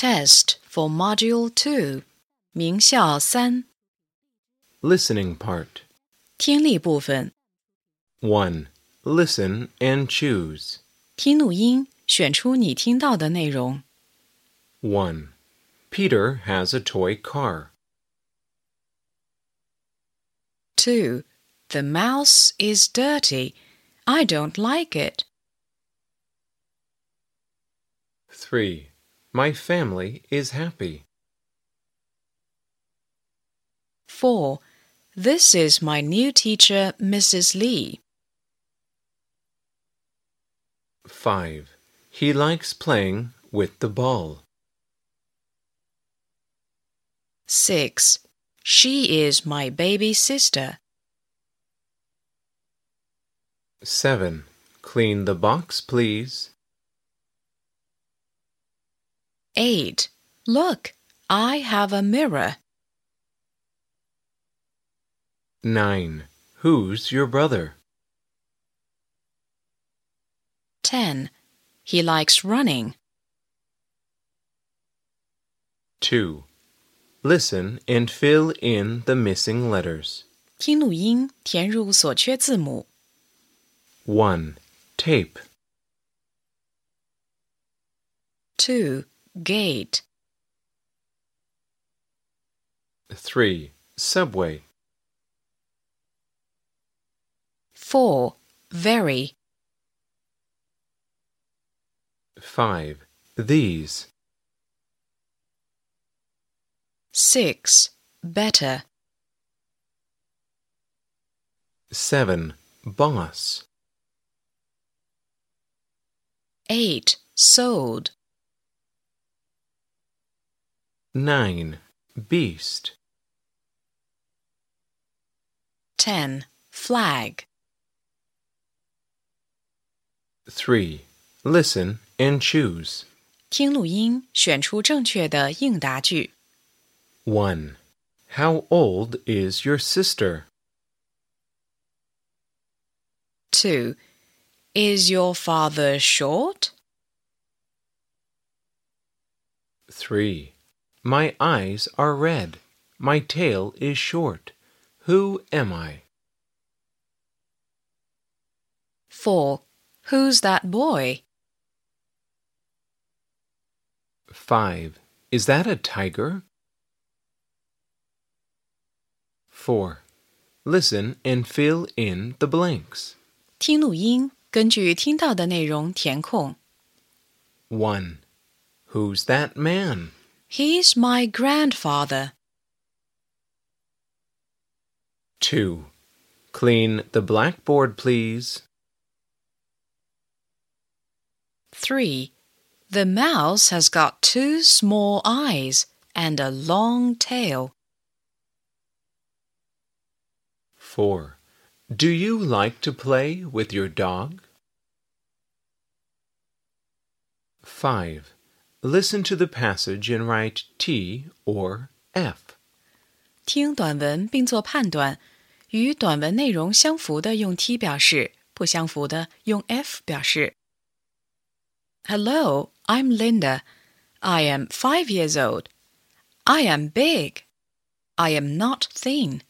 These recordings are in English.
Test for Module 2, 名校三 Listening part. 听力部分， 1. Listen and choose. 听录音，选出你听到的内容。 1. Peter has a toy car. 2. The mouse is dirty. I don't like it. 3. My family is happy. 4. This is my new teacher, Mrs. Lee. 5. He likes playing with the ball. 6. She is my baby sister. 7. Clean the box, please. 8. Look, I have a mirror. 9. Who's your brother? 10. He likes running. 2. Listen and fill in the missing letters. 听录音，填入所缺字母。 1. Tape. 2. Gate. 3. Subway. 4. Very. 5. These. 6. Better. 7. Boss. 8. Sold. 9. Beast. 10. Flag. 3. Listen and choose. 听录音，选出正确的应答句。 1. How old is your sister? 2. Is your father short? 3. My eyes are red. My tail is short. Who am I? 4. Who's that boy? 5. Is that a tiger? 4. Listen and fill in the blanks. 听录音，根据听到的内容填空。 1. Who's that man? He's my grandfather. 2. Clean the blackboard, please. 3. The mouse has got two small eyes and a long tail. 4. Do you like to play with your dog? 5. Listen to the passage and write T or F. 听短文并做判断，与短文内容相符的用 T 表示，不相符的用 F 表示。Hello, I'm Linda. I am five years old. I am big. I am not thin.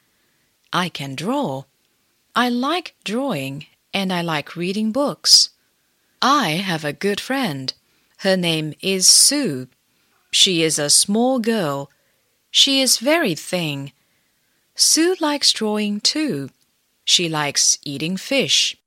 I can draw. I like drawing and I like reading books. I have a good friend. Her name is Sue. She is a small girl. She is very thin. Sue likes drawing too. She likes eating fish.